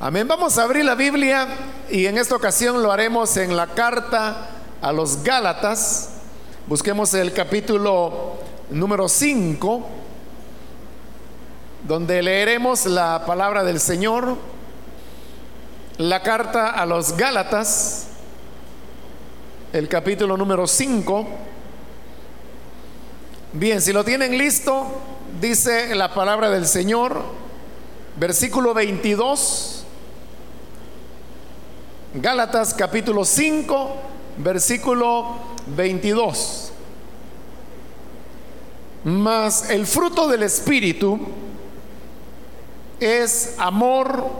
Amén. Vamos a abrir la Biblia y en esta ocasión lo haremos en la carta a los Gálatas. Busquemos el capítulo número 5, donde leeremos la palabra del Señor. La carta a los Gálatas, el capítulo número 5. Bien, si lo tienen listo, dice la palabra del Señor, versículo 22. Gálatas capítulo 5, versículo 22. Mas el fruto del Espíritu es amor,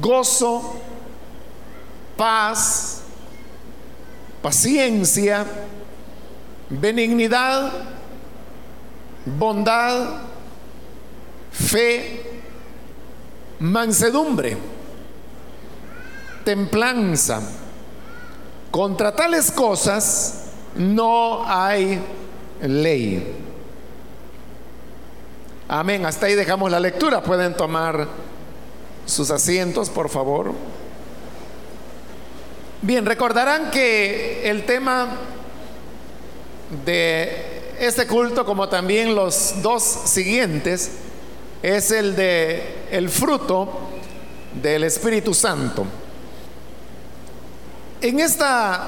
gozo, paz, paciencia, benignidad, bondad, fe, mansedumbre templanza. Contra tales cosas no hay ley. Amén. Hasta ahí dejamos la lectura. Pueden tomar sus asientos, por favor. Bien, recordarán que el tema de este culto, como también los dos siguientes, es el de el fruto del Espíritu Santo. En, esta,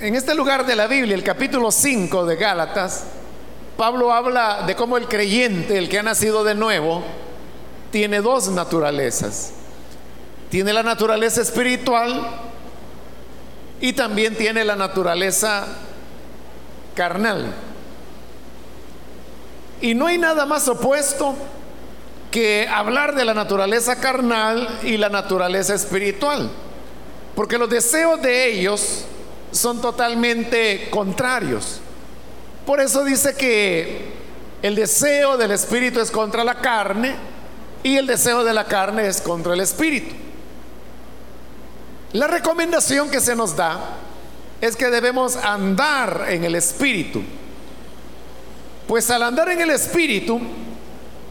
en este lugar de la Biblia, el capítulo 5 de Gálatas, Pablo habla de cómo el creyente, el que ha nacido de nuevo, tiene dos naturalezas. Tiene la naturaleza espiritual y también tiene la naturaleza carnal. Y no hay nada más opuesto que hablar de la naturaleza carnal y la naturaleza espiritual. Porque los deseos de ellos son totalmente contrarios. Por eso dice que el deseo del espíritu es contra la carne y el deseo de la carne es contra el espíritu. La recomendación que se nos da es que debemos andar en el espíritu. Pues al andar en el espíritu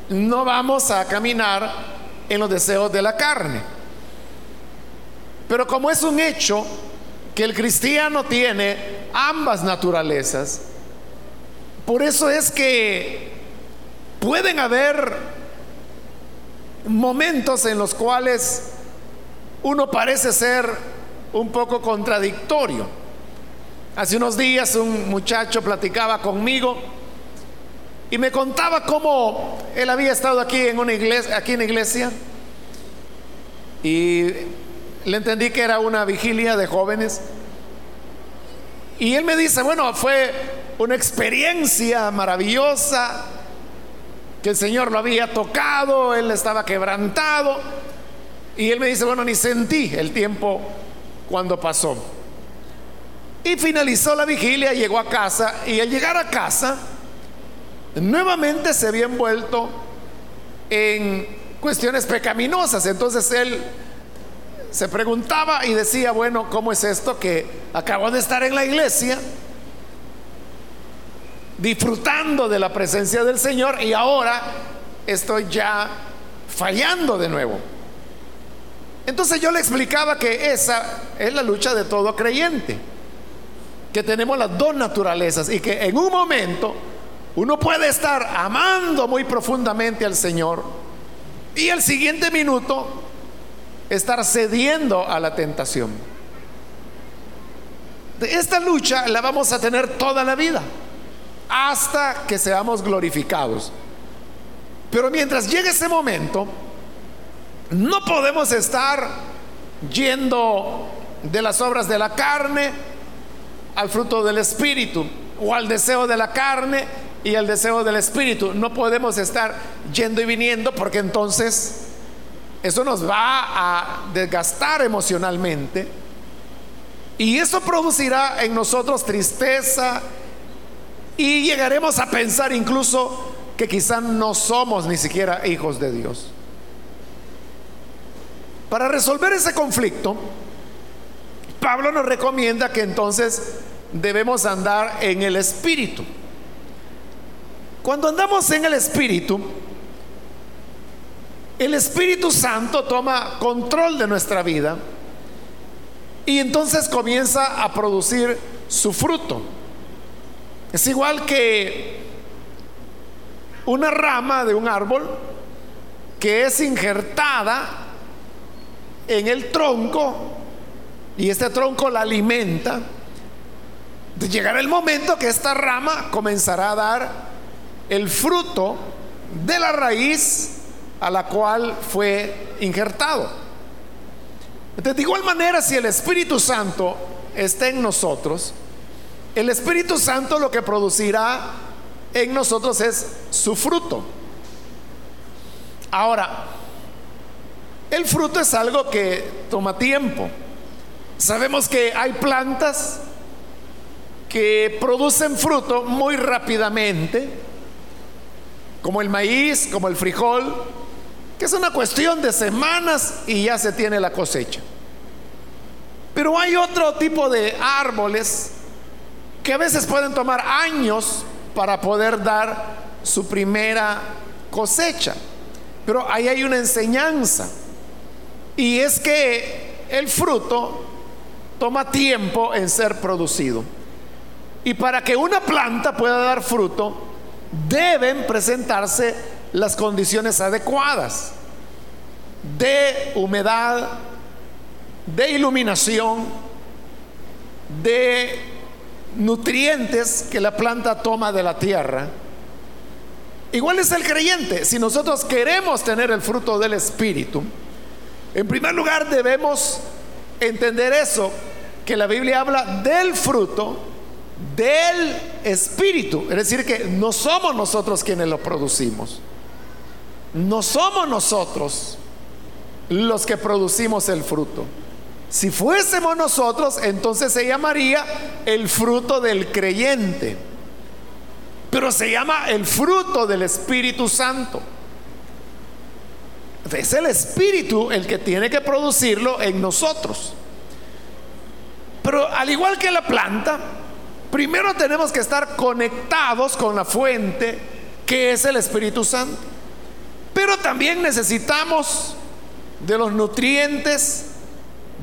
no vamos a caminar en los deseos de la carne. Pero como es un hecho que el cristiano tiene ambas naturalezas, por eso es que pueden haber momentos en los cuales uno parece ser un poco contradictorio. Hace unos días un muchacho platicaba conmigo y me contaba cómo él había estado aquí en una iglesia, aquí en iglesia y le entendí que era una vigilia de jóvenes. Y él me dice, bueno, fue una experiencia maravillosa, que el Señor lo había tocado, él estaba quebrantado. Y él me dice, bueno, ni sentí el tiempo cuando pasó. Y finalizó la vigilia, llegó a casa y al llegar a casa, nuevamente se había envuelto en cuestiones pecaminosas. Entonces él se preguntaba y decía, bueno, ¿cómo es esto que acabo de estar en la iglesia? disfrutando de la presencia del Señor y ahora estoy ya fallando de nuevo. Entonces yo le explicaba que esa es la lucha de todo creyente, que tenemos las dos naturalezas y que en un momento uno puede estar amando muy profundamente al Señor y el siguiente minuto estar cediendo a la tentación. Esta lucha la vamos a tener toda la vida, hasta que seamos glorificados. Pero mientras llegue ese momento, no podemos estar yendo de las obras de la carne al fruto del espíritu o al deseo de la carne y al deseo del espíritu. No podemos estar yendo y viniendo porque entonces eso nos va a desgastar emocionalmente y eso producirá en nosotros tristeza y llegaremos a pensar incluso que quizá no somos ni siquiera hijos de Dios. Para resolver ese conflicto, Pablo nos recomienda que entonces debemos andar en el Espíritu. Cuando andamos en el Espíritu, el Espíritu Santo toma control de nuestra vida y entonces comienza a producir su fruto. Es igual que una rama de un árbol que es injertada en el tronco y este tronco la alimenta. Llegará el momento que esta rama comenzará a dar el fruto de la raíz a la cual fue injertado. De igual manera, si el Espíritu Santo está en nosotros, el Espíritu Santo lo que producirá en nosotros es su fruto. Ahora, el fruto es algo que toma tiempo. Sabemos que hay plantas que producen fruto muy rápidamente, como el maíz, como el frijol, que es una cuestión de semanas y ya se tiene la cosecha. Pero hay otro tipo de árboles que a veces pueden tomar años para poder dar su primera cosecha. Pero ahí hay una enseñanza. Y es que el fruto toma tiempo en ser producido. Y para que una planta pueda dar fruto, deben presentarse las condiciones adecuadas de humedad, de iluminación, de nutrientes que la planta toma de la tierra. Igual es el creyente. Si nosotros queremos tener el fruto del Espíritu, en primer lugar debemos entender eso, que la Biblia habla del fruto del Espíritu. Es decir, que no somos nosotros quienes lo producimos. No somos nosotros los que producimos el fruto. Si fuésemos nosotros, entonces se llamaría el fruto del creyente. Pero se llama el fruto del Espíritu Santo. Es el Espíritu el que tiene que producirlo en nosotros. Pero al igual que la planta, primero tenemos que estar conectados con la fuente que es el Espíritu Santo. Pero también necesitamos de los nutrientes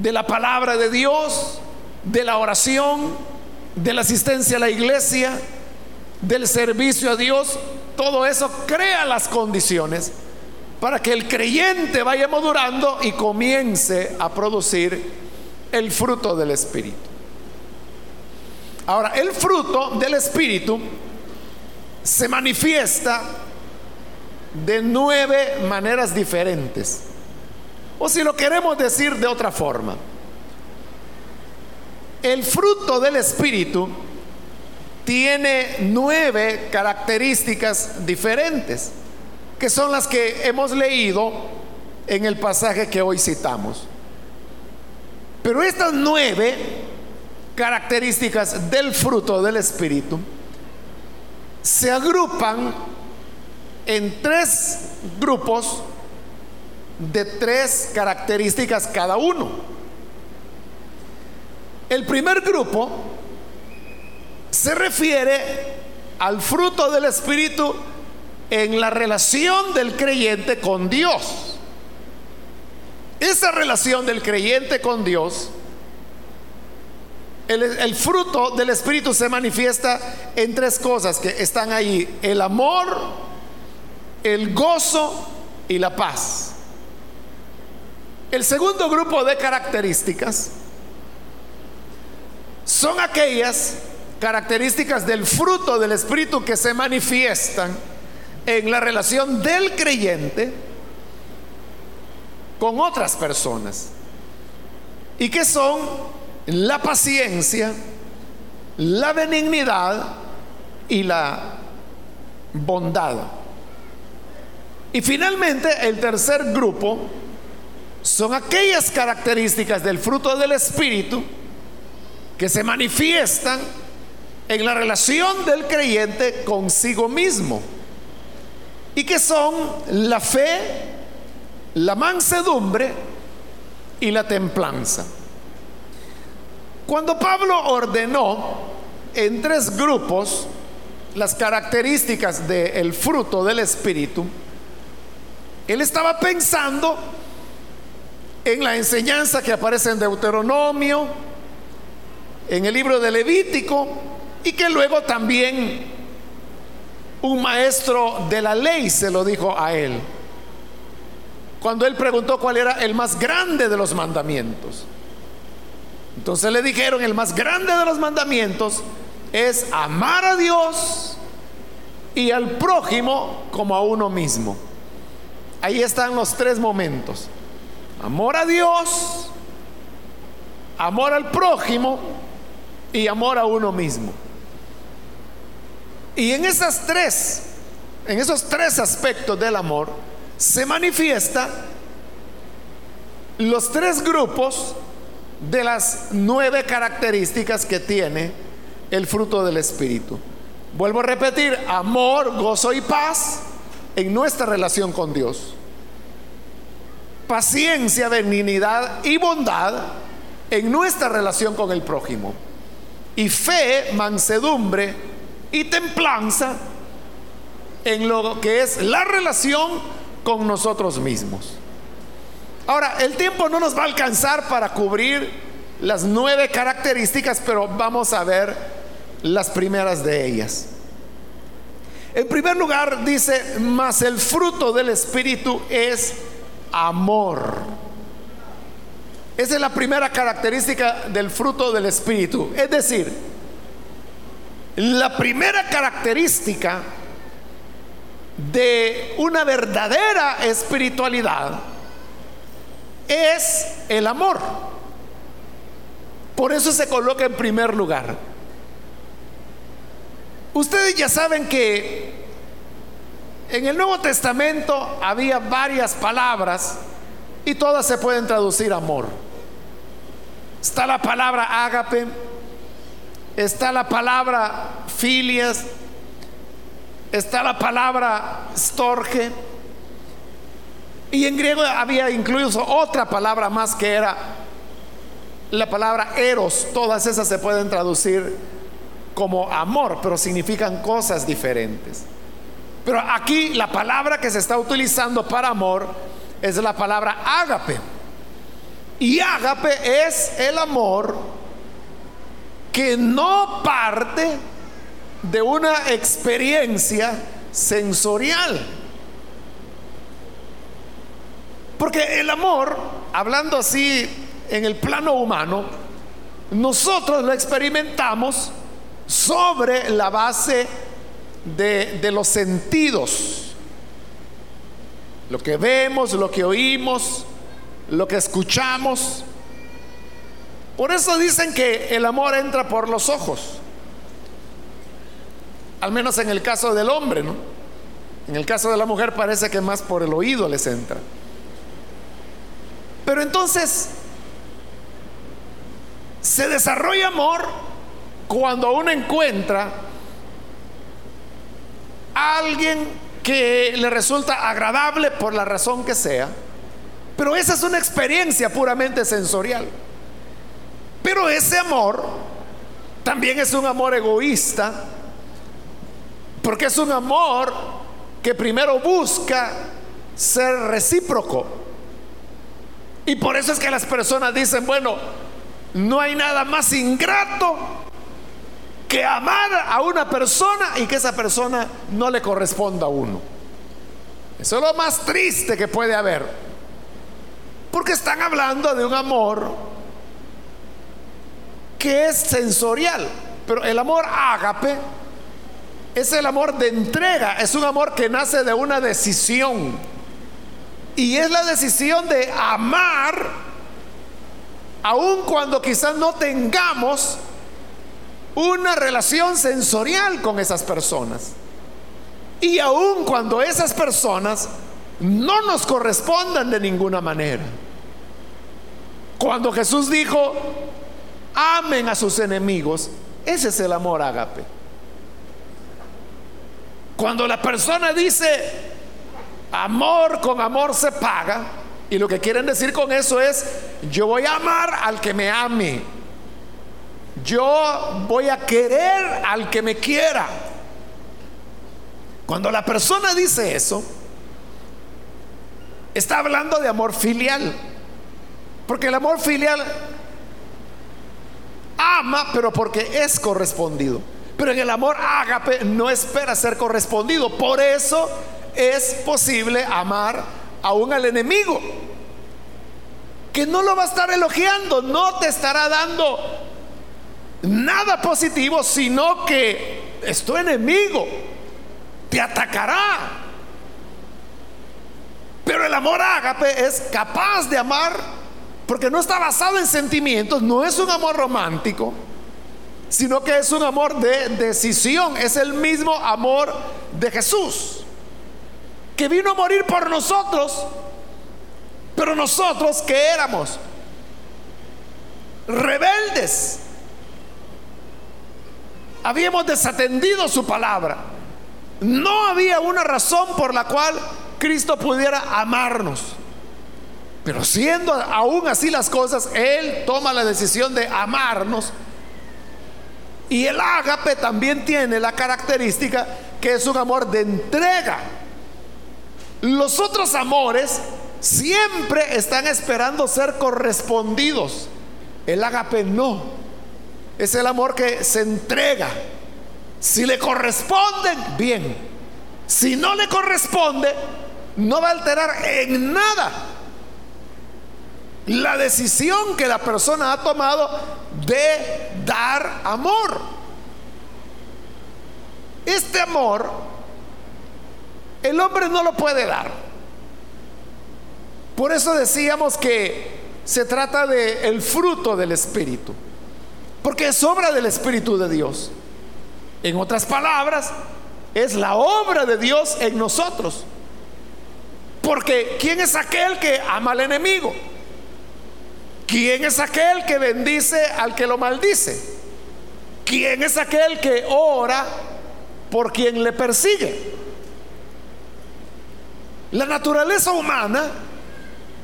de la palabra de Dios, de la oración, de la asistencia a la iglesia, del servicio a Dios. Todo eso crea las condiciones para que el creyente vaya madurando y comience a producir el fruto del Espíritu. Ahora, el fruto del Espíritu se manifiesta de nueve maneras diferentes. O si lo queremos decir de otra forma, el fruto del Espíritu tiene nueve características diferentes, que son las que hemos leído en el pasaje que hoy citamos. Pero estas nueve características del fruto del Espíritu se agrupan en tres grupos de tres características cada uno. El primer grupo se refiere al fruto del Espíritu en la relación del creyente con Dios. Esa relación del creyente con Dios, el, fruto del Espíritu se manifiesta en tres cosas que están ahí. El amor, el gozo y la paz. El segundo grupo de características son aquellas características del fruto del Espíritu que se manifiestan en la relación del creyente con otras personas y que son la paciencia, la benignidad y la bondad. Y finalmente el tercer grupo son aquellas características del fruto del Espíritu que se manifiestan en la relación del creyente consigo mismo y que son la fe, la mansedumbre y la templanza. Cuando Pablo ordenó en tres grupos las características del fruto del Espíritu, Él estaba pensando en la enseñanza que aparece en Deuteronomio, en el libro de Levítico, y que luego también un maestro de la ley se lo dijo a él. Cuando él preguntó cuál era el más grande de los mandamientos. Entonces le dijeron, el más grande de los mandamientos es amar a Dios y al prójimo como a uno mismo. Ahí están los tres momentos. Amor a Dios, amor al prójimo y amor a uno mismo. Y en esas tres, en esos tres aspectos del amor, se manifiesta los tres grupos de las nueve características que tiene el fruto del Espíritu. Vuelvo a repetir, amor, gozo y paz en nuestra relación con Dios. Paciencia, benignidad y bondad en nuestra relación con el prójimo. Y fe, mansedumbre y templanza en lo que es la relación con nosotros mismos. Ahora, el tiempo no nos va a alcanzar para cubrir las nueve características, pero vamos a ver las primeras de ellas. En primer lugar, dice, mas el fruto del Espíritu es amor. Esa es la primera característica del fruto del Espíritu. Es decir, la primera característica de una verdadera espiritualidad es el amor. Por eso se coloca en primer lugar. Ustedes ya saben que en el Nuevo Testamento había varias palabras y todas se pueden traducir amor. Está la palabra ágape, está la palabra filias, está la palabra storge, y en griego había incluso otra palabra más que era la palabra eros. Todas esas se pueden traducir como amor, pero significan cosas diferentes. Pero aquí la palabra que se está utilizando para amor es la palabra ágape. Y ágape es el amor que no parte de una experiencia sensorial porque el amor, hablando así en el plano humano, nosotros lo experimentamos sobre la base de, los sentidos. Lo que vemos, lo que oímos, lo que escuchamos. Por eso dicen que el amor entra por los ojos. Al menos en el caso del hombre, ¿no? En el caso de la mujer parece que más por el oído les entra. Pero entonces, se desarrolla amor cuando uno encuentra alguien que le resulta agradable por la razón que sea, pero esa es una experiencia puramente sensorial. Pero ese amor también es un amor egoísta, porque es un amor que primero busca ser recíproco. Y por eso es que las personas dicen, bueno, no hay nada más ingrato que amar a una persona y que esa persona no le corresponda a uno. Eso es lo más triste que puede haber. Porque están hablando de un amor que es sensorial. Pero el amor ágape es el amor de entrega, es un amor que nace de una decisión y es la decisión de amar, aun cuando quizás no tengamos una relación sensorial con esas personas. Y aun cuando esas personas no nos correspondan de ninguna manera. Cuando Jesús dijo, amen a sus enemigos, ese es el amor ágape. Cuando la persona dice, Amor con amor se paga. Y lo que quieren decir con eso es, yo voy a amar al que me ame. Yo voy a querer al que me quiera. Cuando la persona dice eso, está hablando de amor filial. Porque el amor filial ama, pero porque es correspondido. Pero en el amor ágape no espera ser correspondido. Por eso es posible amar aún al enemigo. Que no lo va a estar elogiando, no te estará dando nada positivo, sino que es tu enemigo, te atacará. Pero el amor ágape es capaz de amar porque no está basado en sentimientos, no es un amor romántico, sino que es un amor de decisión, es el mismo amor de Jesús, que vino a morir por nosotros, pero nosotros que éramos rebeldes, habíamos desatendido su palabra, no había una razón por la cual Cristo pudiera amarnos. Pero siendo aún así las cosas, Él toma la decisión de amarnos. Y el ágape también tiene la característica que es un amor de entrega. Los otros amores siempre están esperando ser correspondidos. El ágape no. Es el amor que se entrega. Si le corresponden, bien. Si no le corresponde, no va a alterar en nada la decisión que la persona ha tomado de dar amor. Este amor, el hombre no lo puede dar. Por eso decíamos que se trata de el fruto del espíritu, porque es obra del espíritu de Dios. En otras palabras, es la obra de Dios en nosotros. Porque ¿quién es aquel que ama al enemigo? ¿Quién es aquel que bendice al que lo maldice? ¿Quién es aquel que ora por quien le persigue? La naturaleza humana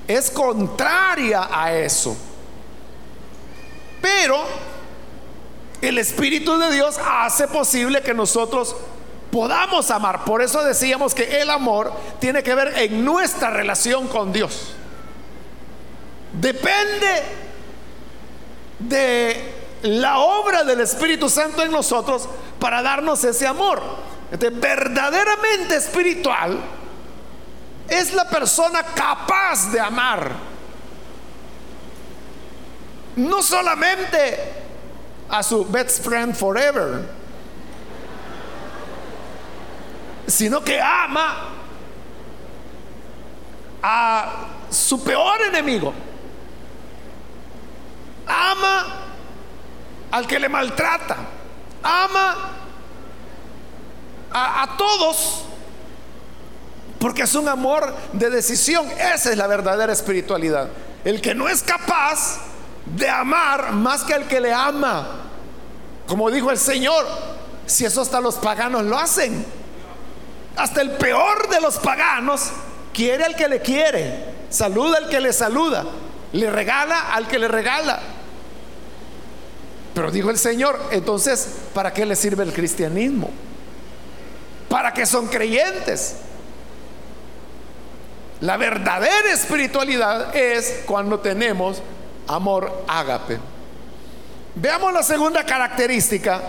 es contraria a eso. Pero el Espíritu de Dios hace posible que nosotros podamos amar. Por eso decíamos que el amor tiene que ver en nuestra relación con Dios depende de la obra del Espíritu Santo en nosotros para darnos ese amor. verdaderamente espiritual es la persona capaz de amar. No solamente a su best friend forever, sino que ama a su peor enemigo ama al que le maltrata, ama a, todos, porque es un amor de decisión. Esa es la verdadera espiritualidad. El que no es capaz de amar más que el que le ama. Como dijo el Señor, si eso hasta los paganos lo hacen. Hasta el peor de los paganos quiere al que le quiere, saluda al que le saluda, le regala al que le regala. Pero dijo el Señor, entonces, ¿para qué le sirve el cristianismo? ¿Para qué son creyentes? La verdadera espiritualidad es cuando tenemos amor ágape. Veamos la segunda característica.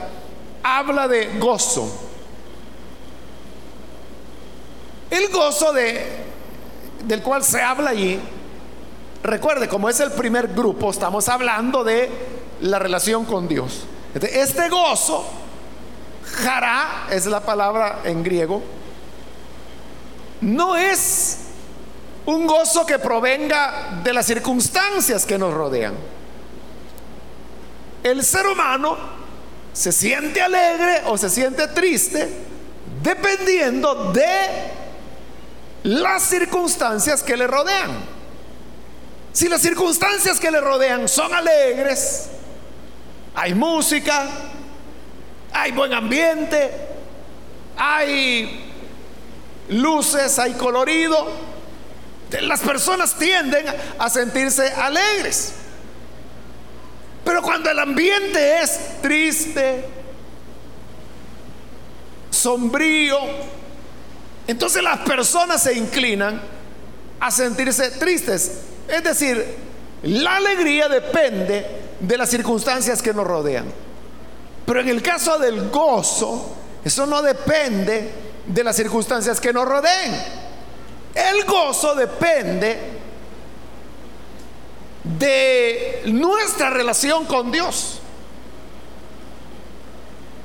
Habla de gozo. El gozo de, del cual se habla allí, recuerde, como es el primer grupo, estamos hablando de la relación con Dios. Este gozo, jara es la palabra en griego, no es un gozo que provenga de las circunstancias que nos rodean. El ser humano se siente alegre o se siente triste dependiendo de las circunstancias que le rodean. Si las circunstancias que le rodean son alegres, hay música, hay buen ambiente, hay luces, hay colorido. Las personas tienden a sentirse alegres. Pero cuando el ambiente es triste, sombrío, entonces las personas se inclinan a sentirse tristes. Es decir, la alegría depende de las circunstancias que nos rodean. Pero en el caso del gozo, eso no depende de las circunstancias que nos rodeen. El gozo depende de nuestra relación con Dios.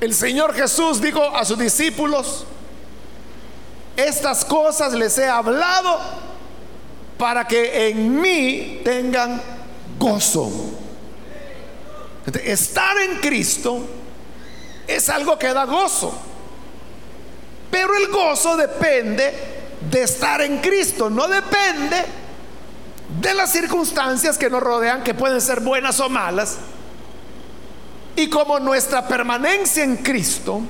El Señor Jesús dijo a sus discípulos, estas cosas les he hablado para que en mí tengan gozo. Estar en Cristo es algo que da gozo. Pero el gozo depende de estar en Cristo, no depende de las circunstancias que nos rodean, que pueden ser buenas o malas. Y como nuestra permanencia en Cristo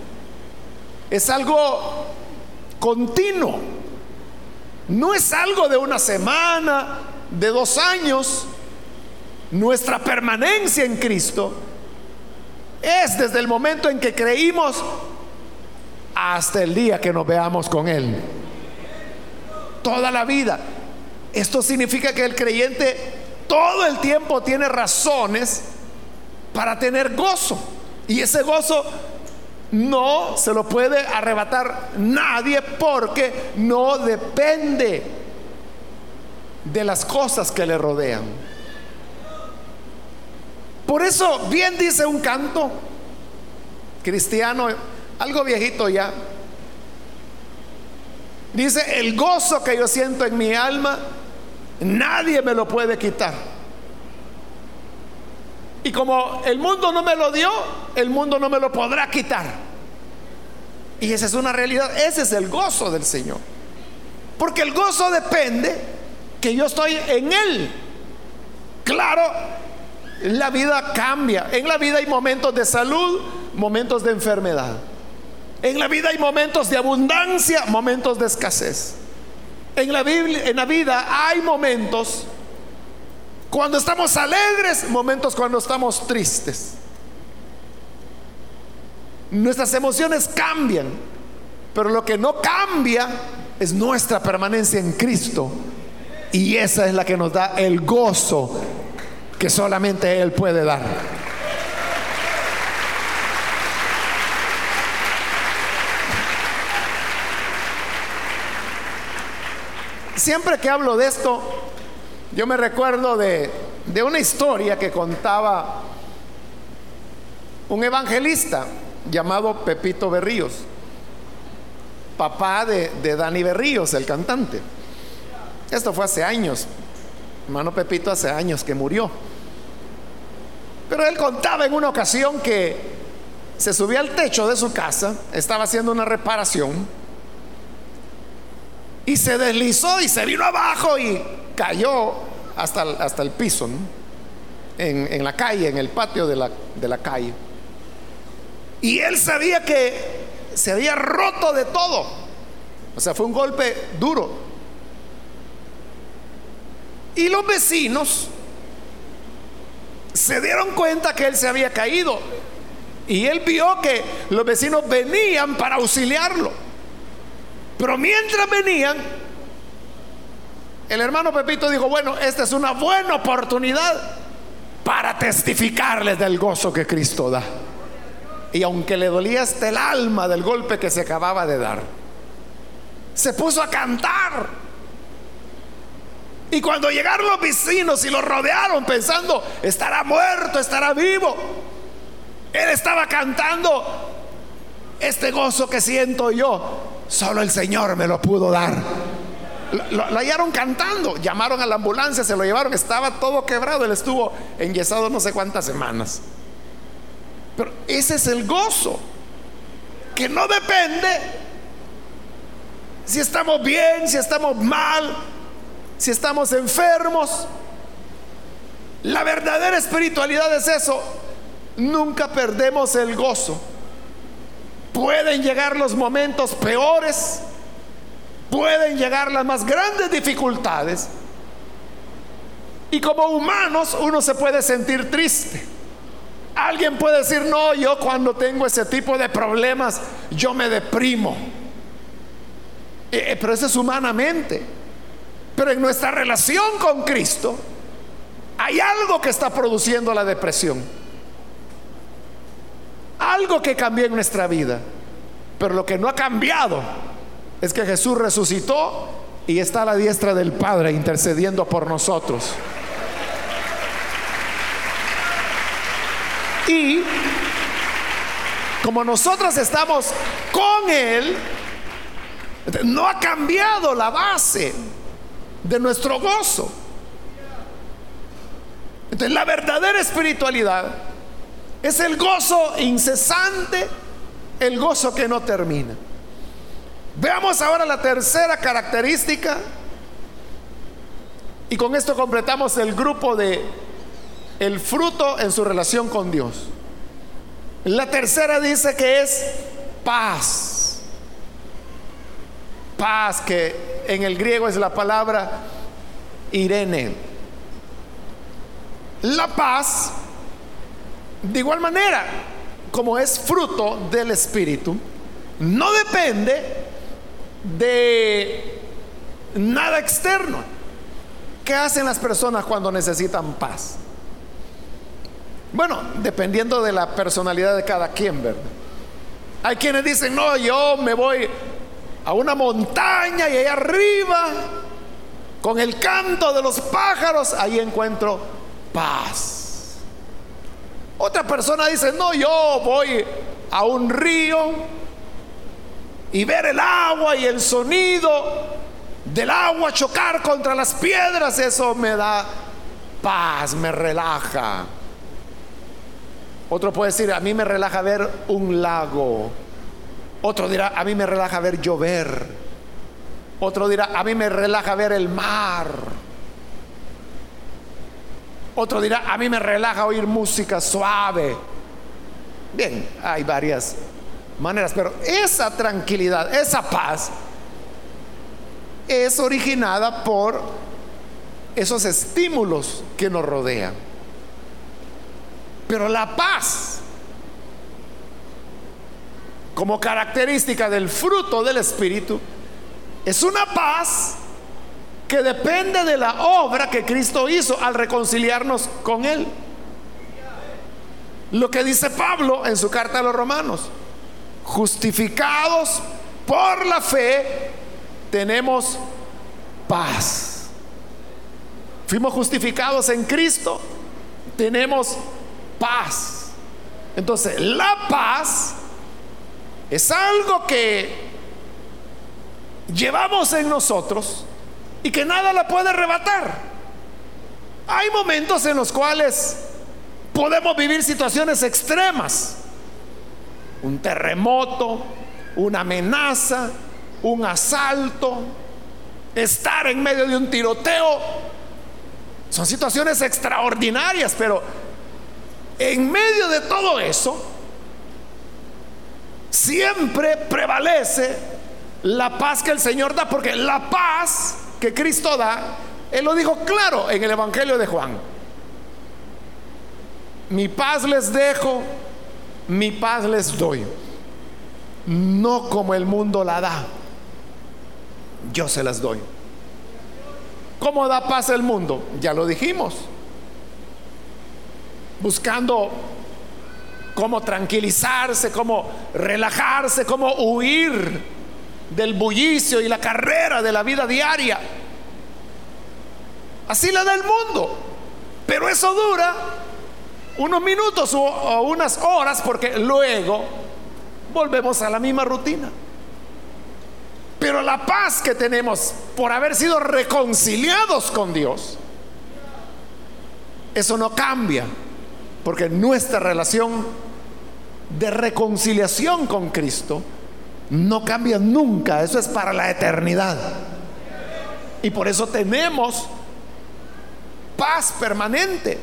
es algo continuo. No es algo de una semana, de dos años. Nuestra permanencia en Cristo es desde el momento en que creímos hasta el día que nos veamos con Él. Toda la vida. Esto significa que el creyente todo el tiempo tiene razones para tener gozo. Y ese gozo no se lo puede arrebatar nadie porque no depende de las cosas que le rodean. Por eso, bien dice un canto cristiano, algo viejito ya, dice, el gozo que yo siento en mi alma, nadie me lo puede quitar. Y como el mundo no me lo dio, el mundo no me lo podrá quitar. Y esa es una realidad, ese es el gozo del Señor. Porque el gozo depende que yo estoy en Él. Claro, la vida cambia. En la vida hay momentos de salud, momentos de enfermedad. En la vida hay momentos de abundancia, momentos de escasez. En la, Biblia, en la vida hay momentos cuando estamos alegres, momentos cuando estamos tristes. Nuestras emociones cambian, pero lo que no cambia es nuestra permanencia en Cristo. Y esa es la que nos da el gozo que solamente Él puede dar. Siempre que hablo de esto, yo me recuerdo de, una historia que contaba un evangelista llamado Pepito Berríos, papá de, de Dani Berríos, el cantante. Esto fue hace años, hermano Pepito hace años que murió. Pero él contaba en una ocasión que se subía al techo de su casa, estaba haciendo una reparación, y se deslizó y se vino abajo y cayó hasta, hasta el piso, en, en, la calle, en el patio de la, de la calle. Y él sabía que se había roto de todo. O sea, fue un golpe duro. Y los vecinos se dieron cuenta que él se había caído. Y él vio que los vecinos venían para auxiliarlo. Pero mientras venían, el hermano Pepito dijo, bueno, esta es una buena oportunidad para testificarles del gozo que Cristo da. Y aunque le dolía hasta el alma del golpe que se acababa de dar, se puso a cantar. Y cuando llegaron los vecinos y lo rodearon pensando, estará muerto, estará vivo, él estaba cantando, este gozo que siento yo, solo el Señor me lo pudo dar. Lo, hallaron cantando, llamaron a la ambulancia, se lo llevaron, estaba todo quebrado, él estuvo enyesado no sé cuántas semanas. Pero ese es el gozo, que no depende si estamos bien, si estamos mal, si estamos enfermos. La verdadera espiritualidad es eso. Nunca perdemos el gozo. Pueden llegar los momentos peores, pueden llegar las más grandes dificultades. Y como humanos uno se puede sentir triste. Alguien puede decir, no, yo cuando tengo ese tipo de problemas, yo me deprimo. Eh, eh, pero eso es humanamente. Pero en nuestra relación con Cristo hay algo que está produciendo la depresión. Algo que cambió en nuestra vida. Pero lo que no ha cambiado es que Jesús resucitó y está a la diestra del Padre intercediendo por nosotros. Y como nosotros estamos con Él, no ha cambiado la base de nuestro gozo. Entonces la verdadera espiritualidad es el gozo incesante, el gozo que no termina. Veamos ahora la tercera característica y con esto completamos el grupo de el fruto en su relación con Dios. La tercera dice que es paz. Paz que en el griego es la palabra Irene. La paz, de igual manera, como es fruto del Espíritu, no depende de nada externo. ¿Qué hacen las personas cuando necesitan paz? Bueno, dependiendo de la personalidad de cada quien, ¿verdad? Hay quienes dicen, no, yo me voy a una montaña y ahí arriba, con el canto de los pájaros, ahí encuentro paz. Otra persona dice, no, yo voy a un río y ver el agua y el sonido del agua chocar contra las piedras, eso me da paz, me relaja. Otro puede decir, a mí me relaja ver un lago. Otro dirá, a mí me relaja ver llover. Otro dirá, a mí me relaja ver el mar. Otro dirá, a mí me relaja oír música suave. Bien, hay varias maneras, pero esa tranquilidad, esa paz, es originada por esos estímulos que nos rodean. Pero la paz, como característica del fruto del Espíritu, es una paz que depende de la obra que Cristo hizo al reconciliarnos con Él. Lo que dice Pablo en su carta a los romanos, justificados por la fe, tenemos paz. Fuimos justificados en Cristo, tenemos paz. Entonces, la paz es algo que llevamos en nosotros y que nada la puede arrebatar. Hay momentos en los cuales podemos vivir situaciones extremas. Un terremoto, una amenaza, un asalto, estar en medio de un tiroteo. Son situaciones extraordinarias, pero en medio de todo eso, siempre prevalece la paz que el Señor da, porque la paz que Cristo da, Él lo dijo claro en el Evangelio de Juan. Mi paz les dejo, mi paz les doy. No como el mundo la da, yo se las doy. ¿Cómo da paz el mundo? Ya lo dijimos buscando cómo tranquilizarse, cómo relajarse, cómo huir del bullicio y la carrera de la vida diaria. Así la da el mundo. Pero eso dura unos minutos o, unas horas porque luego volvemos a la misma rutina. Pero la paz que tenemos por haber sido reconciliados con Dios, eso no cambia. Porque nuestra relación de reconciliación con Cristo no cambia nunca. Eso es para la eternidad. Y por eso tenemos paz permanente.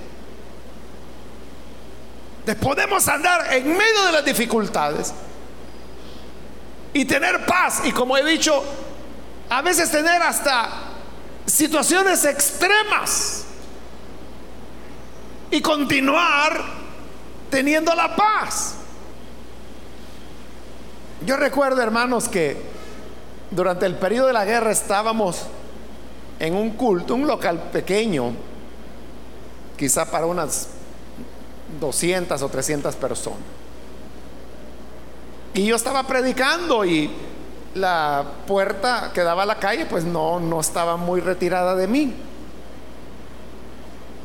podemos andar en medio de las dificultades y tener paz. Y como he dicho, a veces tener hasta situaciones extremas y continuar teniendo la paz. Yo recuerdo, hermanos, que durante el periodo de la guerra estábamos en un culto, un local pequeño, quizá para unas 200 o 300 personas. Y yo estaba predicando y la puerta que daba a la calle pues no, no estaba muy retirada de mí.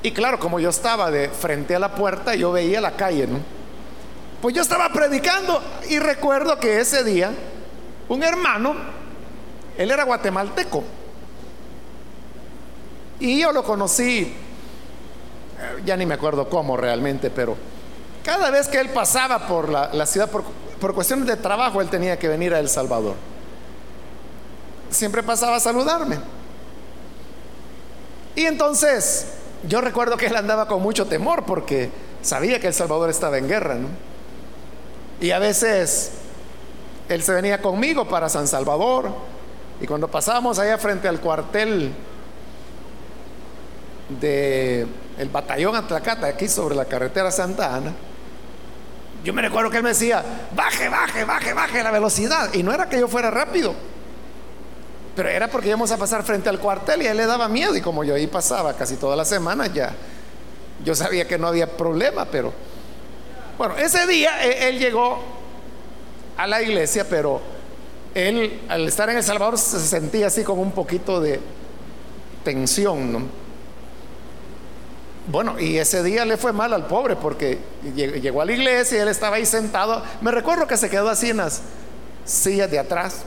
Y claro, como yo estaba de frente a la puerta, yo veía la calle, ¿no? Pues yo estaba predicando y recuerdo que ese día un hermano, él era guatemalteco, y yo lo conocí, eh, ya ni me acuerdo cómo realmente, pero cada vez que él pasaba por la, ciudad, por, por cuestiones de trabajo, él tenía que venir a El Salvador. Siempre pasaba a saludarme. Y entonces, yo recuerdo que él andaba con mucho temor porque sabía que El Salvador estaba en guerra, ¿no? Y a veces él se venía conmigo para San Salvador. Y cuando pasábamos allá frente al cuartel del el batallón Atlacata, aquí sobre la carretera Santa Ana, yo me recuerdo que él me decía, baje, baje, baje, baje la velocidad. Y no era que yo fuera rápido, pero era porque íbamos a pasar frente al cuartel y a él le daba miedo. Y como yo ahí pasaba casi toda la semana, ya yo sabía que no había problema, pero bueno, ese día él, él llegó a la iglesia, pero él al estar en El Salvador se sentía así con un poquito de tensión, ¿no? Bueno, y ese día le fue mal al pobre porque llegó a la iglesia y él estaba ahí sentado. Me recuerdo que se quedó así en las sillas de atrás.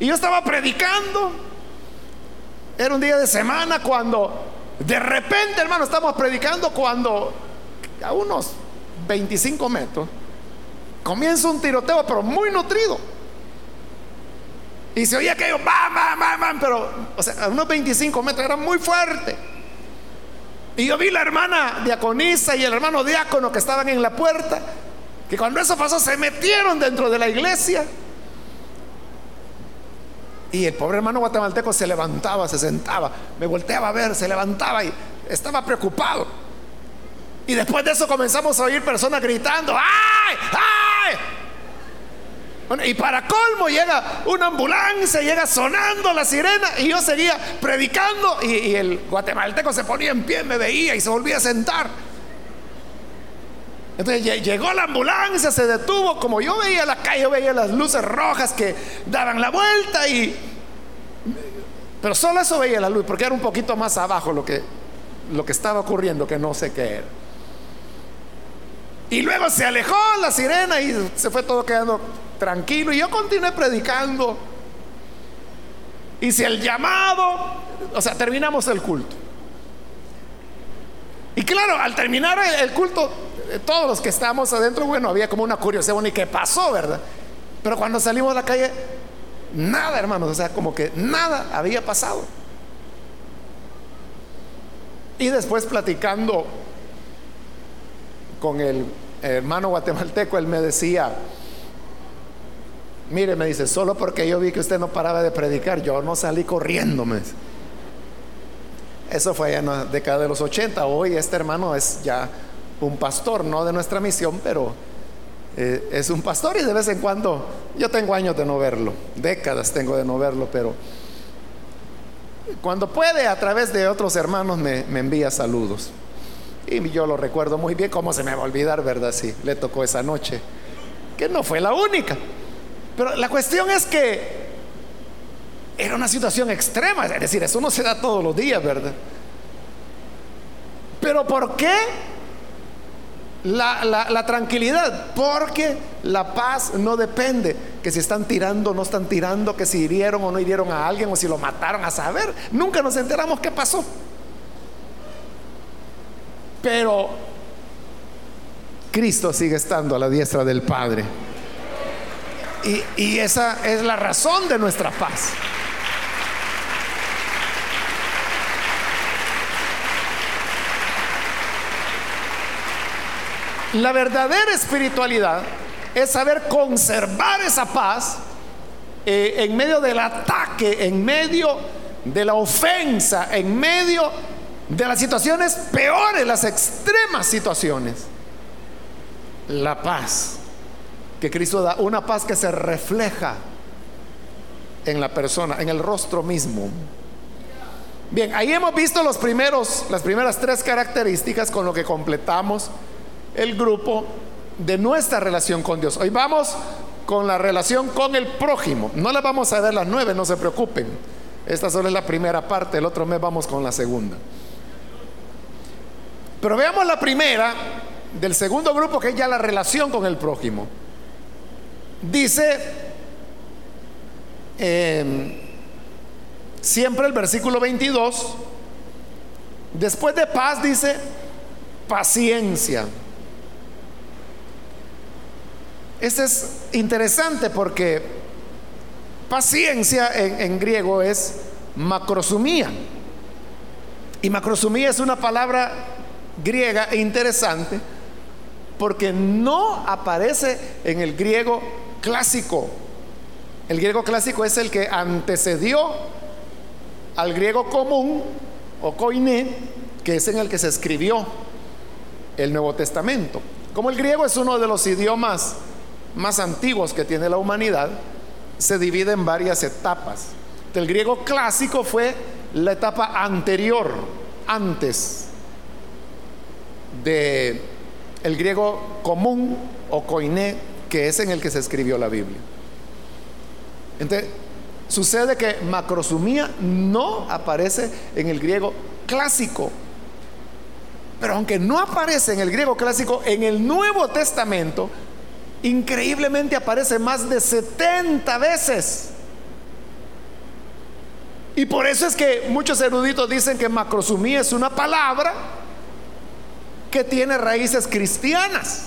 Y yo estaba predicando. Era un día de semana cuando de repente, hermano, estamos predicando cuando a unos 25 metros comienza un tiroteo, pero muy nutrido. Y se oía que yo, ¡bam, bam, bam, bam! Pero, o sea, a unos 25 metros era muy fuerte. Y yo vi la hermana diaconisa y el hermano diácono que estaban en la puerta, que cuando eso pasó se metieron dentro de la iglesia. Y el pobre hermano guatemalteco se levantaba, se sentaba, me volteaba a ver, se levantaba y estaba preocupado. Y después de eso comenzamos a oír personas gritando, ¡ay! ¡ay! y para colmo llega una ambulancia, llega sonando la sirena y yo seguía predicando y, el guatemalteco se ponía en pie, me veía y se volvía a sentar. Entonces llegó la ambulancia, se detuvo, como yo veía la calle, yo veía las luces rojas que daban la vuelta y... Pero solo eso veía la luz, porque era un poquito más abajo lo que, lo que estaba ocurriendo, que no sé qué era. Y luego se alejó la sirena y se fue todo quedando tranquilo. Y yo continué predicando. Hice el llamado. O sea, terminamos el culto. Y claro, al terminar el, culto, eh, todos los que estábamos adentro, bueno, había como una curiosidad, bueno, ¿y qué pasó, verdad? Pero cuando salimos a la calle, nada, hermanos, o sea, como que nada había pasado. Y después platicando con el hermano guatemalteco, él me decía, mire, me dice, solo porque yo vi que usted no paraba de predicar, yo no salí corriendo. Eso fue en la década de los 80. Hoy este hermano es ya un pastor, no de nuestra misión, pero eh, es un pastor y de vez en cuando, yo tengo años de no verlo, décadas tengo de no verlo, pero cuando puede a través de otros hermanos me envía saludos. Y yo lo recuerdo muy bien, ¿cómo se me va a olvidar, verdad? Sí, le tocó esa noche, que no fue la única. Pero la cuestión es que era una situación extrema, es decir, eso no se da todos los días, ¿verdad? Pero ¿por qué la, la, tranquilidad? Porque la paz no depende que si están tirando o no están tirando, que si hirieron o no hirieron a alguien o si lo mataron a saber. Nunca nos enteramos qué pasó. Pero Cristo sigue estando a la diestra del Padre. Y, esa es la razón de nuestra paz. La verdadera espiritualidad es saber conservar esa paz eh, en medio del ataque, en medio de la ofensa, en medio de las situaciones peores, las extremas situaciones, la paz que Cristo da, una paz que se refleja en la persona, en el rostro mismo. Bien, ahí hemos visto los primeros, las primeras tres características con lo que completamos el grupo de nuestra relación con Dios. Hoy vamos con la relación con el prójimo. No la vamos a ver las nueve, no se preocupen. Esta solo es la primera parte, el otro mes vamos con la segunda. Pero veamos la primera del segundo grupo, que es ya la relación con el prójimo. Dice, em, siempre el versículo 22, después de paz dice paciencia. Este es interesante porque paciencia en, en griego es macrosumía. Y macrosumía es una palabra griega e interesante porque no aparece en el griego clásico. El griego clásico es el que antecedió al griego común o koiné, que es en el que se escribió el Nuevo Testamento. Como el griego es uno de los idiomas más antiguos que tiene la humanidad, se divide en varias etapas. El griego clásico fue la etapa anterior, antes de el griego común o koiné, que es en el que se escribió la Biblia. Entonces, Sucede que macrosumía no aparece en el griego clásico. Pero aunque no aparece en el griego clásico, en el Nuevo Testamento, increíblemente aparece más de 70 veces. Y por eso es que muchos eruditos dicen que macrosumía es una palabra que tiene raíces cristianas.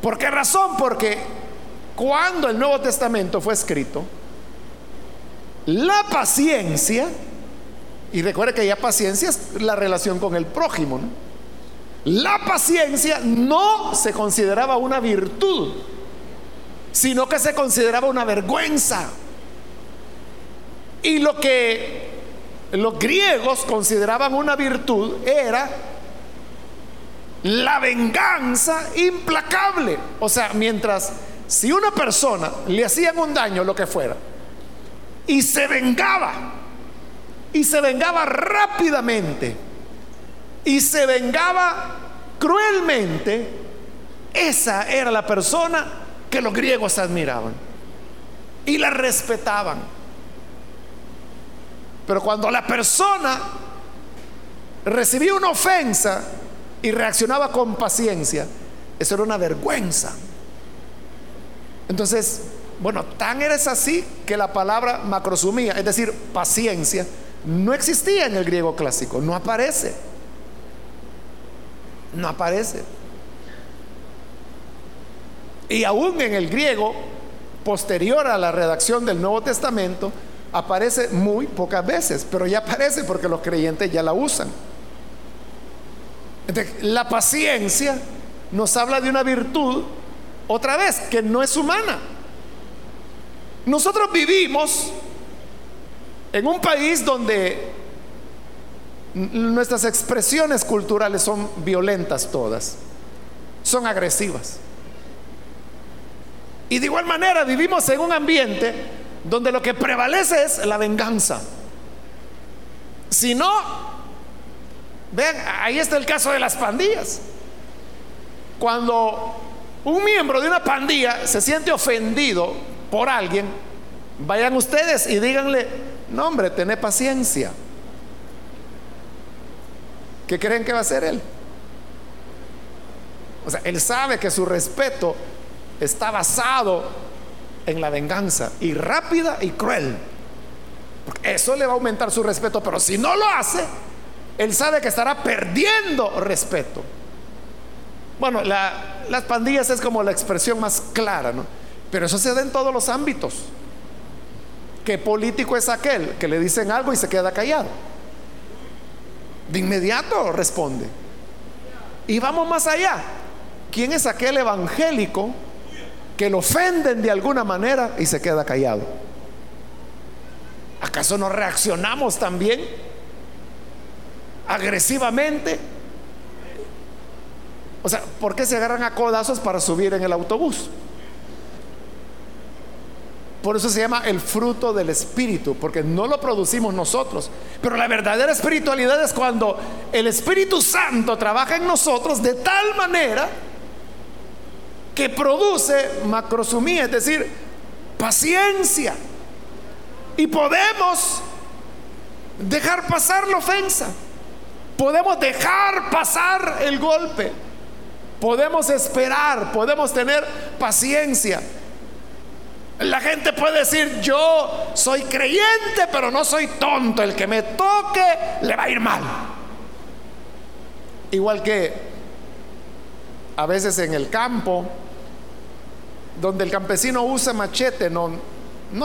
¿Por qué razón? Porque cuando el Nuevo Testamento fue escrito, la paciencia, y recuerde que ya paciencia es la relación con el prójimo, La paciencia no se consideraba una virtud, sino que se consideraba una vergüenza. Y lo que los griegos consideraban una virtud era la venganza implacable. O sea, mientras si una persona le hacían un daño, lo que fuera, y se vengaba. Y se vengaba rápidamente. Y se vengaba cruelmente. Esa era la persona que los griegos admiraban. Y la respetaban. Pero cuando la persona recibía una ofensa y reaccionaba con paciencia, eso era una vergüenza. Entonces, bueno, tan eres así que la palabra macrosumía, es decir, paciencia, no existía en el griego clásico, no aparece. No aparece. Y aún en el griego posterior a la redacción del Nuevo Testamento, aparece muy pocas veces, pero ya aparece porque los creyentes ya la usan. La paciencia nos habla de una virtud, otra vez, que no es humana. Nosotros vivimos en un país donde nuestras expresiones culturales son violentas todas, son agresivas. Y de igual manera vivimos en un ambiente donde lo que prevalece es la venganza. Si no, vean, ahí está el caso de las pandillas. Cuando un miembro de una pandilla se siente ofendido por alguien, vayan ustedes y díganle, no hombre, tené paciencia. ¿Qué creen que va a hacer él? O sea, él sabe que su respeto está basado en la venganza y rápida y cruel. Porque eso le va a aumentar su respeto, pero si no lo hace, él sabe que estará perdiendo respeto. Bueno, las pandillas es como la expresión más clara, ¿no? Pero eso se da en todos los ámbitos. ¿Qué político es aquel que le dicen algo y se queda callado? De inmediato responde. Y vamos más allá. ¿Quién es aquel evangélico que lo ofenden de alguna manera y se queda callado? ¿Acaso no reaccionamos también agresivamente? O sea, ¿por qué se agarran a codazos para subir en el autobús? Por eso se llama el fruto del Espíritu, porque no lo producimos nosotros. Pero la verdadera espiritualidad es cuando el Espíritu Santo trabaja en nosotros de tal manera que produce macrosumía, es decir, paciencia. Y podemos dejar pasar la ofensa. Podemos dejar pasar el golpe. Podemos esperar, podemos tener paciencia. La gente puede decir, yo soy creyente, pero no soy tonto. El que me toque le va a ir mal. Igual que a veces en el campo, donde el campesino usa machete, no,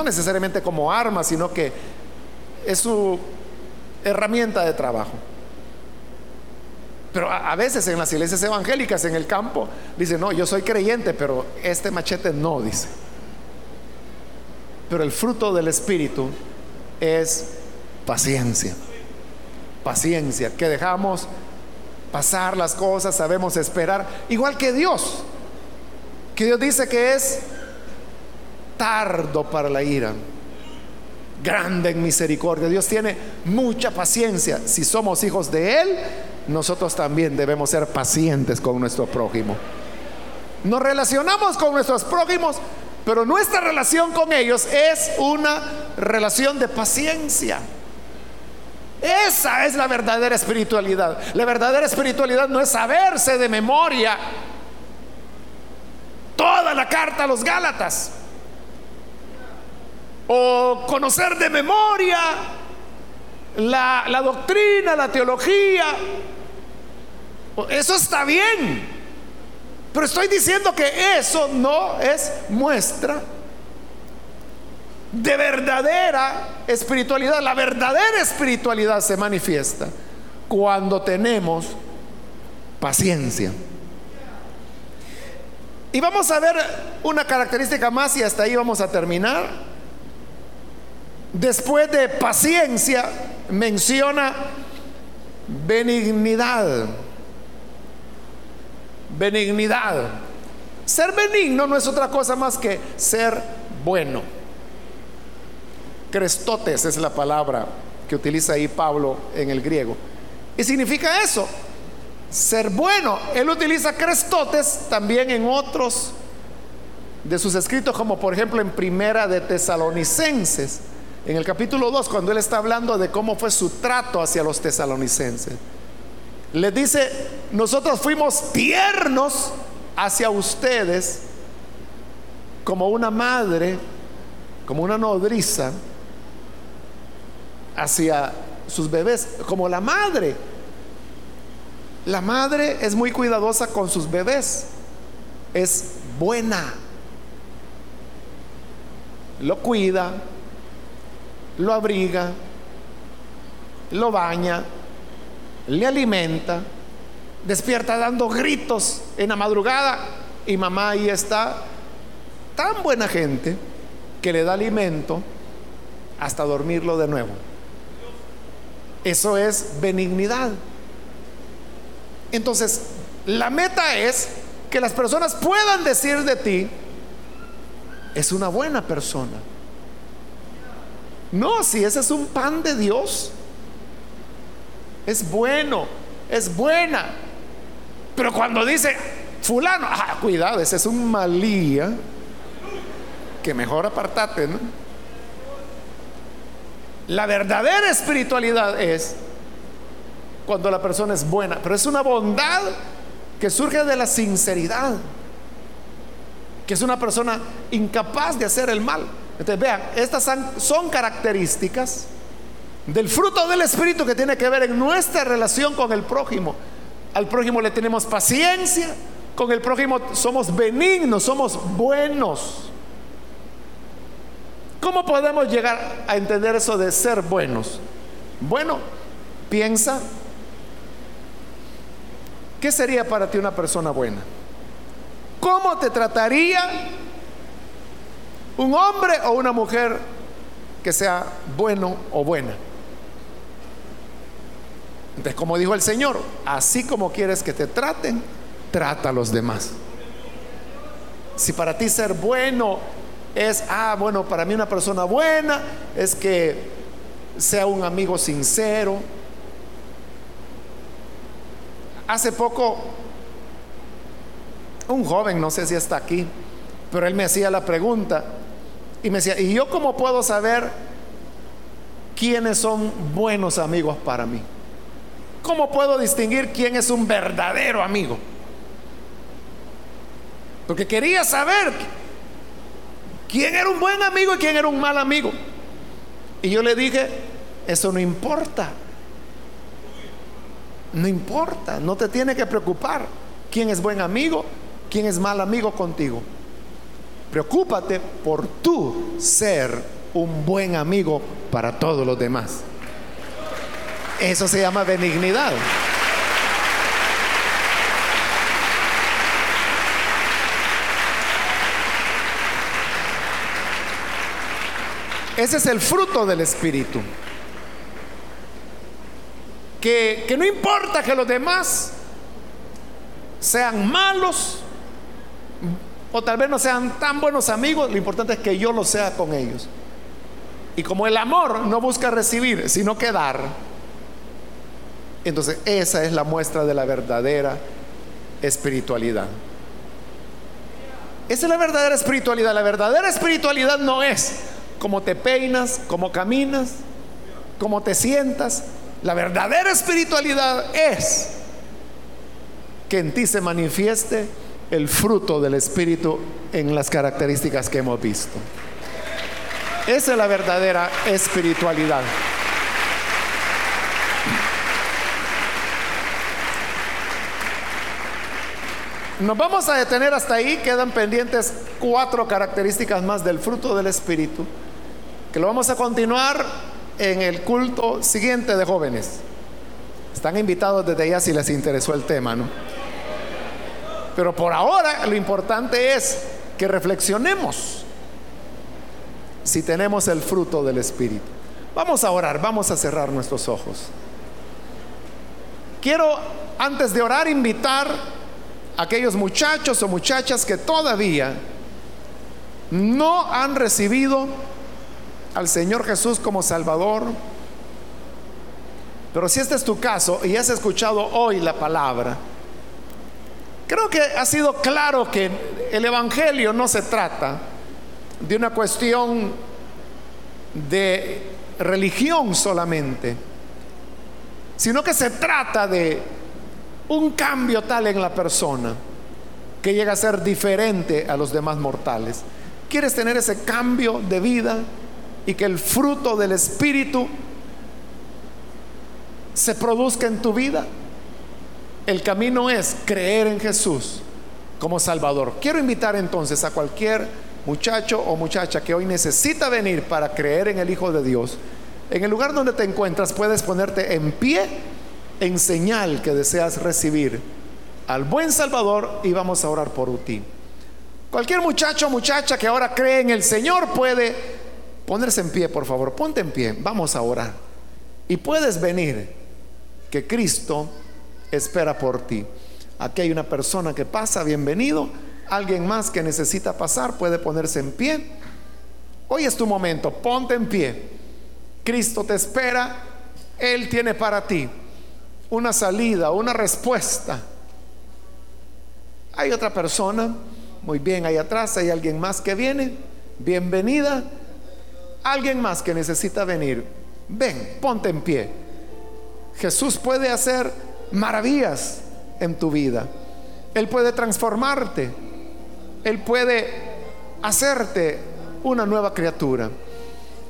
necesariamente como arma, sino que es su herramienta de trabajo. Pero a, veces en las iglesias evangélicas, en el campo, dicen, no, yo soy creyente, pero este machete no, dice. Pero el fruto del Espíritu es paciencia. Paciencia, que dejamos pasar las cosas, sabemos esperar, igual que Dios, que Dios dice que es tardo para la ira, grande en misericordia. Dios tiene mucha paciencia. Si somos hijos de Él, nosotros también debemos ser pacientes con nuestro prójimo. Nos relacionamos con nuestros prójimos, pero nuestra relación con ellos es una relación de paciencia. Esa es la verdadera espiritualidad. La verdadera espiritualidad no es saberse de memoria toda la carta a los Gálatas o conocer de memoria la, doctrina, la teología. Eso está bien. Pero estoy diciendo que eso no es muestra de verdadera espiritualidad. La verdadera espiritualidad se manifiesta cuando tenemos paciencia. Y vamos a ver una característica más y hasta ahí vamos a terminar. Después de paciencia menciona benignidad. Benignidad. Ser benigno no es otra cosa más que ser bueno. Crestotes es la palabra que utiliza ahí Pablo en el griego. Y significa eso, ser bueno. Él utiliza crestotes también en otros de sus escritos, como por ejemplo en Primera de Tesalonicenses en el capítulo 2, cuando él está hablando de cómo fue su trato hacia los tesalonicenses, le dice, nosotros fuimos tiernos hacia ustedes como una madre, como una nodriza hacia sus bebés, como la madre. La madre es muy cuidadosa con sus bebés, es buena, lo cuida, lo abriga, lo baña, le alimenta, despierta dando gritos en la madrugada y mamá ahí está, tan buena gente que le da alimento hasta dormirlo de nuevo. Eso es benignidad. Entonces, la meta es que las personas puedan decir de ti, es una buena persona. No, si ese es un pan de Dios, es bueno, es buena. Pero cuando dice fulano, ah, cuidado, ese es un malía, que mejor apartate. La verdadera espiritualidad es cuando la persona es buena, pero es una bondad que surge de la sinceridad, que es una persona incapaz de hacer el mal. Entonces vean, estas son características del fruto del Espíritu que tiene que ver en nuestra relación con el prójimo. Al prójimo le tenemos paciencia, con el prójimo somos benignos, somos buenos. ¿Cómo podemos llegar a entender eso de ser buenos? Bueno, piensa, ¿qué sería para ti una persona buena? ¿Cómo te trataría un hombre o una mujer que sea bueno o buena. Entonces, como dijo el Señor, así como quieres que te traten, trata a los demás. Si para ti ser bueno es, ah, bueno, para mí una persona buena es que sea un amigo sincero. Hace poco, un joven, no sé si está aquí, pero él me hacía la pregunta y me decía, ¿y yo cómo puedo saber quiénes son buenos amigos para mí? ¿Cómo puedo distinguir quién es un verdadero amigo? Porque quería saber quién era un buen amigo y quién era un mal amigo. Y yo le dije, eso no importa. No importa, no te tiene que preocupar quién es buen amigo, quién es mal amigo contigo. Preocúpate por tú ser un buen amigo para todos los demás. Eso se llama benignidad. Ese es el fruto del Espíritu. Que, que, no importa que los demás sean malos o tal vez no sean tan buenos amigos, lo importante es que yo lo sea con ellos. Y como el amor no busca recibir, sino que dar, entonces esa es la muestra de la verdadera espiritualidad. Esa es la verdadera espiritualidad. La verdadera espiritualidad no es cómo te peinas, cómo caminas, cómo te sientas. La verdadera espiritualidad es que en ti se manifieste el fruto del Espíritu en las características que hemos visto. Esa es la verdadera espiritualidad. Nos vamos a detener hasta ahí, quedan pendientes cuatro características más del fruto del Espíritu que lo vamos a continuar en el culto siguiente de jóvenes. Están invitados desde allá si les interesó el tema, ¿no? Pero por ahora lo importante es que reflexionemos si tenemos el fruto del Espíritu. Vamos a orar, vamos a cerrar nuestros ojos. Quiero, antes de orar, invitar a aquellos muchachos o muchachas que todavía no han recibido al Señor Jesús como Salvador. Pero si este es tu caso y has escuchado hoy la palabra, creo que ha sido claro que el Evangelio no se trata de una cuestión de religión solamente, sino que se trata de un cambio tal en la persona que llega a ser diferente a los demás mortales. ¿Quieres tener ese cambio de vida? y que el fruto del Espíritu se produzca en tu vida. El camino es creer en Jesús como Salvador. Quiero invitar entonces a cualquier muchacho o muchacha que hoy necesita venir para creer en el Hijo de Dios. En el lugar donde te encuentras puedes ponerte en pie en señal que deseas recibir al buen Salvador y vamos a orar por ti. Cualquier muchacho o muchacha que ahora cree en el Señor puede Ponerse en pie, por favor, ponte en pie, vamos a orar. Y puedes venir, que Cristo espera por ti. Aquí hay una persona que pasa, bienvenido. Alguien más que necesita pasar puede ponerse en pie. Hoy es tu momento, ponte en pie. Cristo te espera, Él tiene para ti una salida, una respuesta. Hay otra persona, muy bien, ahí atrás hay alguien más que viene. Bienvenida. Alguien más que necesita venir, ven, ponte en pie. Jesús puede hacer maravillas en tu vida. Él puede transformarte. Él puede hacerte una nueva criatura.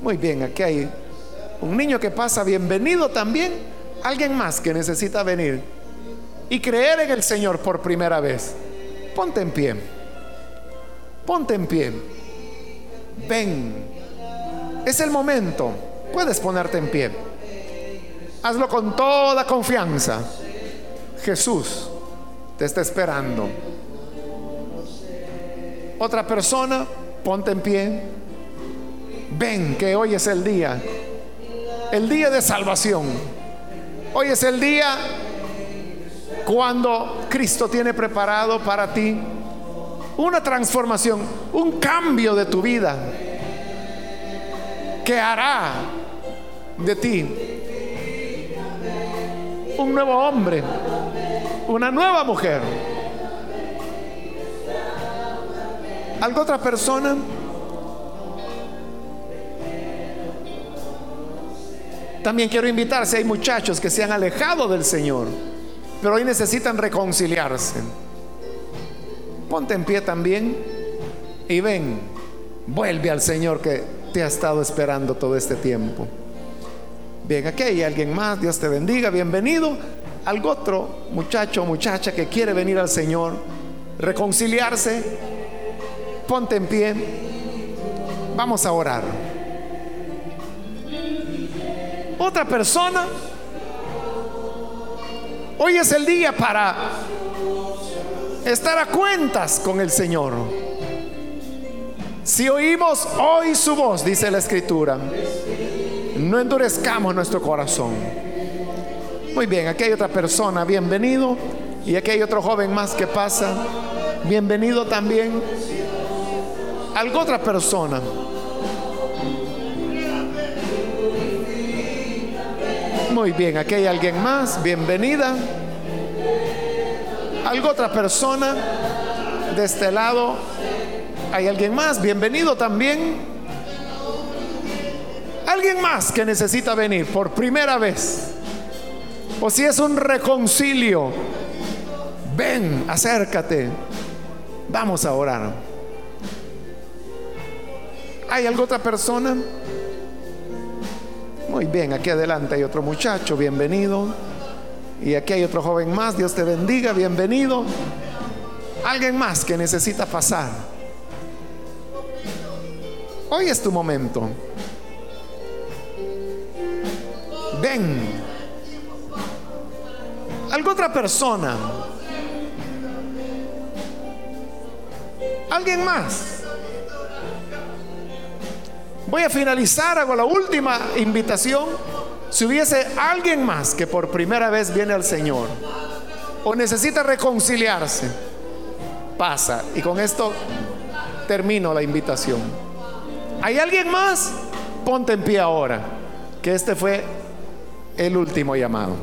Muy bien, aquí hay un niño que pasa, bienvenido también. Alguien más que necesita venir y creer en el Señor por primera vez. Ponte en pie. Ponte en pie. Ven. Es el momento. Puedes ponerte en pie. Hazlo con toda confianza. Jesús te está esperando. Otra persona, ponte en pie. Ven que hoy es el día. El día de salvación. Hoy es el día cuando Cristo tiene preparado para ti una transformación un cambio de tu vida que hará de ti un nuevo hombre, una nueva mujer. ¿Algo otra persona? También quiero invitar si hay muchachos que se han alejado del Señor, pero hoy necesitan reconciliarse. Ponte en pie también y ven, vuelve al Señor que te ha estado esperando todo este tiempo. Bien, aquí hay alguien más, Dios te bendiga, bienvenido. Algo otro muchacho o muchacha que quiere venir al Señor, reconciliarse, ponte en pie, vamos a orar. Otra persona, hoy es el día para estar a cuentas con el Señor. Si oímos hoy su voz, dice la escritura, no endurezcamos nuestro corazón. Muy bien, aquí hay otra persona, bienvenido. Y aquí hay otro joven más que pasa, bienvenido también. Algo otra persona. Muy bien, aquí hay alguien más, bienvenida. Algo otra persona de este lado. ¿Hay alguien más? Bienvenido también. Alguien más que necesita venir por primera vez. O si es un reconcilio, ven, acércate. Vamos a orar. ¿Hay alguna otra persona? Muy bien, aquí adelante hay otro muchacho, bienvenido. Y aquí hay otro joven más, Dios te bendiga, bienvenido. Alguien más que necesita pasar. Hoy es tu momento. Ven. ¿Alguna otra persona? ¿Alguien más? Voy a finalizar, hago la última invitación. Si hubiese alguien más que por primera vez viene al Señor o necesita reconciliarse, pasa. Y con esto termino la invitación. ¿Hay alguien más? Ponte en pie ahora, que este fue el último llamado.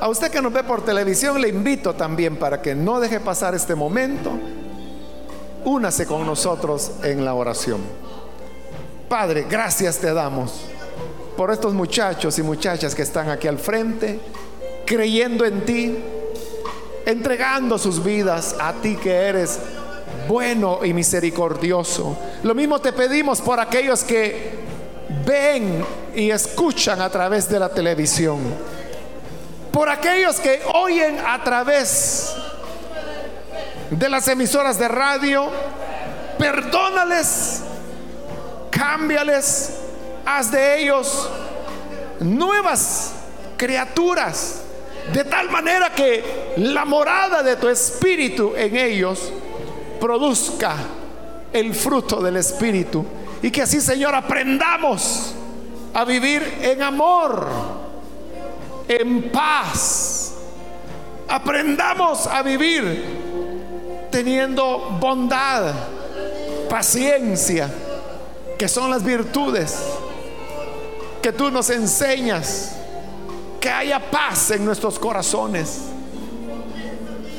A usted que nos ve por televisión le invito también para que no deje pasar este momento. Únase con nosotros en la oración. Padre, gracias te damos por estos muchachos y muchachas que están aquí al frente, creyendo en ti, entregando sus vidas a ti que eres bueno y misericordioso. Lo mismo te pedimos por aquellos que ven y escuchan a través de la televisión. Por aquellos que oyen a través de las emisoras de radio, perdónales, cámbiales, haz de ellos nuevas criaturas, de tal manera que la morada de tu espíritu en ellos produzca el fruto del Espíritu. Y que así, Señor, aprendamos a vivir en amor, en paz. Aprendamos a vivir teniendo bondad, paciencia, que son las virtudes que tú nos enseñas. Que haya paz en nuestros corazones.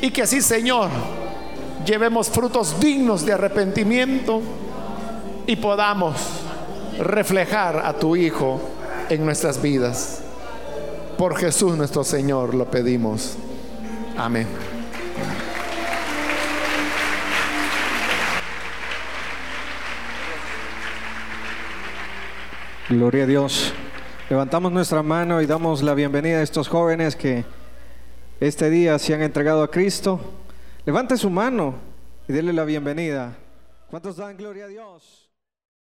Y que así, Señor, llevemos frutos dignos de arrepentimiento y podamos reflejar a tu Hijo en nuestras vidas. Por Jesús nuestro Señor lo pedimos. Amén. Gloria a Dios. Levantamos nuestra mano y damos la bienvenida a estos jóvenes que este día se han entregado a Cristo. Levante su mano y déle la bienvenida. ¿Cuántos dan gloria a Dios?